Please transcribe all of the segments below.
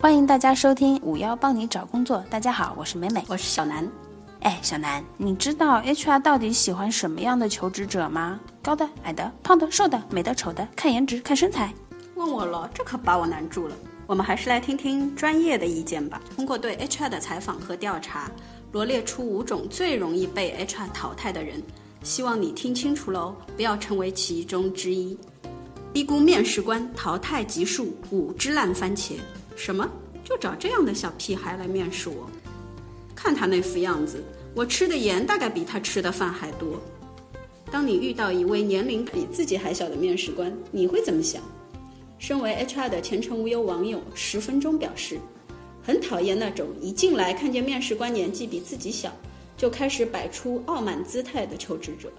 欢迎大家收听五幺帮你找工作。大家好，我是美美，我是小南。哎，小南，你知道 HR 到底喜欢什么样的求职者吗？高的、矮的、胖的、瘦的、美的、丑的，看颜值，看身材。问我了，这可把我难住了。我们还是来听听专业的意见吧。通过对 HR 的采访和调查，罗列出五种最容易被 HR 淘汰的人，希望你听清楚喽，不要成为其中之一。低估面试官淘汰级数五只烂番茄。什么？就找这样的小屁孩来面试我？看他那副样子，我吃的盐大概比他吃的饭还多。当你遇到一位年龄比自己还小的面试官，你会怎么想？身为 HR 的前程无忧网友十分钟表示，很讨厌那种一进来看见面试官年纪比自己小，就开始摆出傲慢姿态的求职者。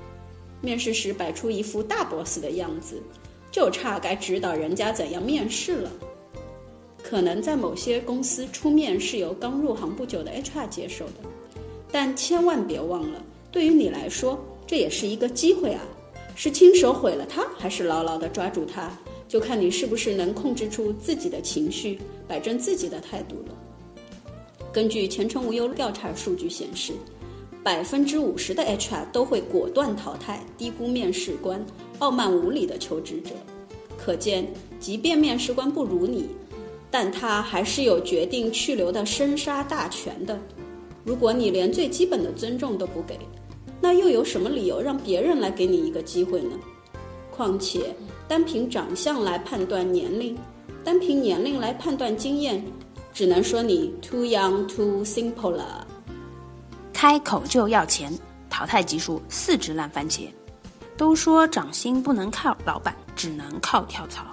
面试时摆出一副大 boss 的样子，就差该指导人家怎样面试了。可能在某些公司出面是由刚入行不久的 HR 接手的，但千万别忘了，对于你来说，这也是一个机会啊！是亲手毁了它，还是牢牢地抓住它，就看你是不是能控制住自己的情绪，摆正自己的态度了。根据前程无忧调查数据显示，百分之五十的 HR 都会果断淘汰低估面试官、傲慢无礼的求职者，可见，即便面试官不如你。但他还是有决定去留的生杀大权的。如果你连最基本的尊重都不给，那又有什么理由让别人来给你一个机会呢？况且，单凭长相来判断年龄，单凭年龄来判断经验，只能说你 too young too simple 了。开口就要钱，淘汰级数四只烂番茄。都说涨薪不能靠老板，只能靠跳槽。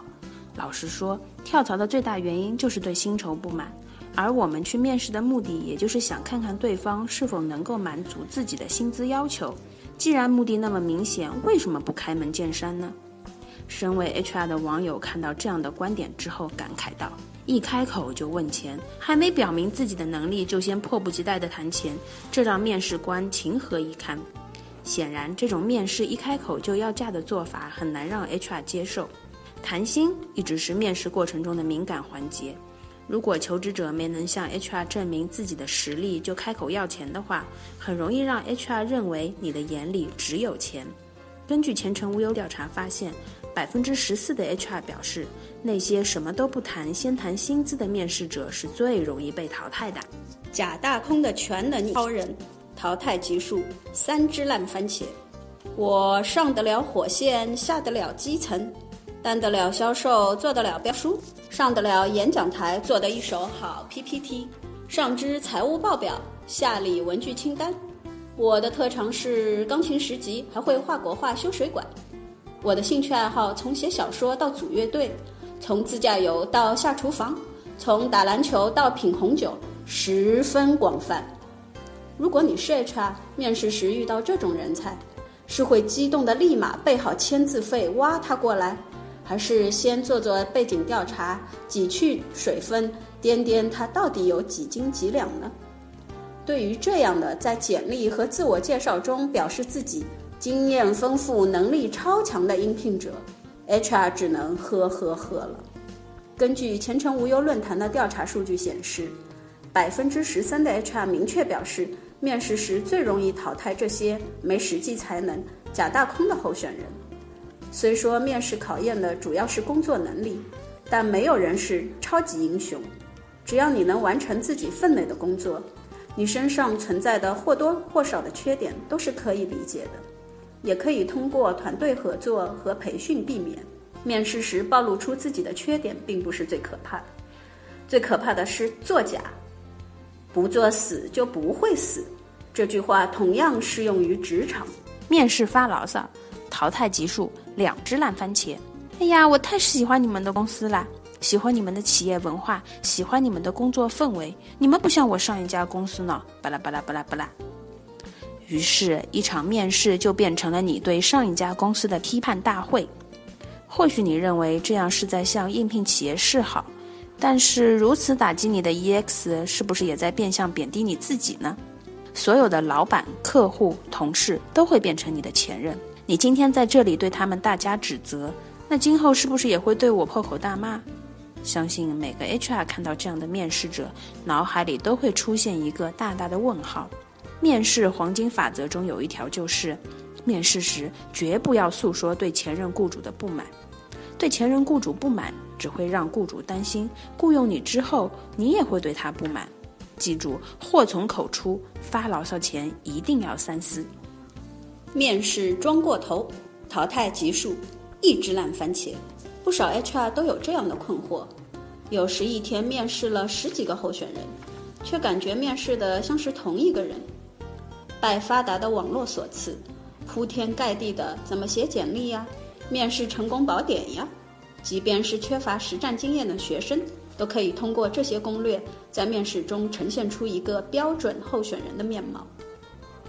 老实说，跳槽的最大原因就是对薪酬不满，而我们去面试的目的，也就是想看看对方是否能够满足自己的薪资要求。既然目的那么明显，为什么不开门见山呢？身为 HR 的网友看到这样的观点之后，感慨道：“一开口就问钱，还没表明自己的能力，就先迫不及待地谈钱，这让面试官情何以堪？”显然，这种面试一开口就要价的做法，很难让 HR 接受。谈薪一直是面试过程中的敏感环节，如果求职者没能向 HR 证明自己的实力就开口要钱的话，很容易让 HR 认为你的眼里只有钱。根据前程无忧调查发现，百分之十四的 HR 表示，那些什么都不谈先谈薪资的面试者是最容易被淘汰的。假大空的全能超人，淘汰级数三只烂番茄。我上得了火线，下得了基层。干得了销售，做得了标书，上得了演讲台，做得一手好 PPT，上知财务报表，下理文具清单。我的特长是钢琴十级，还会画国画、修水管。我的兴趣爱好从写小说到组乐队，从自驾游到下厨房，从打篮球到品红酒，十分广泛。如果你是 HR，面试时遇到这种人才，是会激动的立马备好签字费挖他过来。还是先做做背景调查，挤去水分，掂掂他到底有几斤几两呢？对于这样的在简历和自我介绍中表示自己经验丰富、能力超强的应聘者，HR 只能呵呵呵了。根据前程无忧论坛的调查数据显示，百分之十三的 HR 明确表示，面试时最容易淘汰这些没实际才能、假大空的候选人。虽说面试考验的主要是工作能力，但没有人是超级英雄。只要你能完成自己分内的工作，你身上存在的或多或少的缺点都是可以理解的，也可以通过团队合作和培训避免。面试时暴露出自己的缺点，并不是最可怕的，最可怕的是作假。不作死就不会死，这句话同样适用于职场。面试发牢骚。淘汰级数两只烂番茄。哎呀，我太喜欢你们的公司啦，喜欢你们的企业文化，喜欢你们的工作氛围。你们不像我上一家公司呢，巴拉巴拉巴拉巴拉。于是，一场面试就变成了你对上一家公司的批判大会。或许你认为这样是在向应聘企业示好，但是如此打击你的 EX，是不是也在变相贬低你自己呢？所有的老板、客户、同事都会变成你的前任。你今天在这里对他们大加指责，那今后是不是也会对我破口大骂？相信每个 HR 看到这样的面试者，脑海里都会出现一个大大的问号。面试黄金法则中有一条就是，面试时绝不要诉说对前任雇主的不满。对前任雇主不满，只会让雇主担心雇佣你之后，你也会对他不满。记住，祸从口出，发牢骚前一定要三思。面试装过头，淘汰级数一只烂番茄。不少 HR 都有这样的困惑：有时一天面试了十几个候选人，却感觉面试的像是同一个人。拜发达的网络所赐，铺天盖地的怎么写简历呀？面试成功宝典呀，即便是缺乏实战经验的学生，都可以通过这些攻略，在面试中呈现出一个标准候选人的面貌。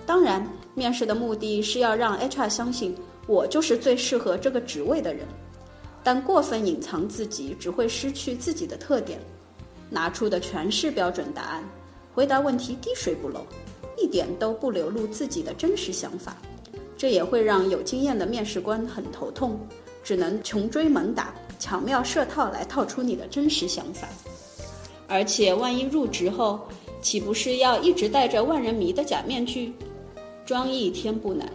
当然，面试的目的是要让 HR 相信我就是最适合这个职位的人，但过分隐藏自己只会失去自己的特点，拿出的全是标准答案，回答问题滴水不漏，一点都不流露自己的真实想法。这也会让有经验的面试官很头痛，只能穷追猛打，巧妙设套来套出你的真实想法。而且，万一入职后，岂不是要一直戴着万人迷的假面具？装一天不难，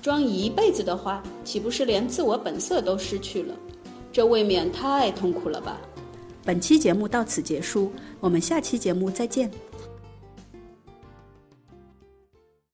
装一辈子的话，岂不是连自我本色都失去了？这未免太痛苦了吧！本期节目到此结束，我们下期节目再见。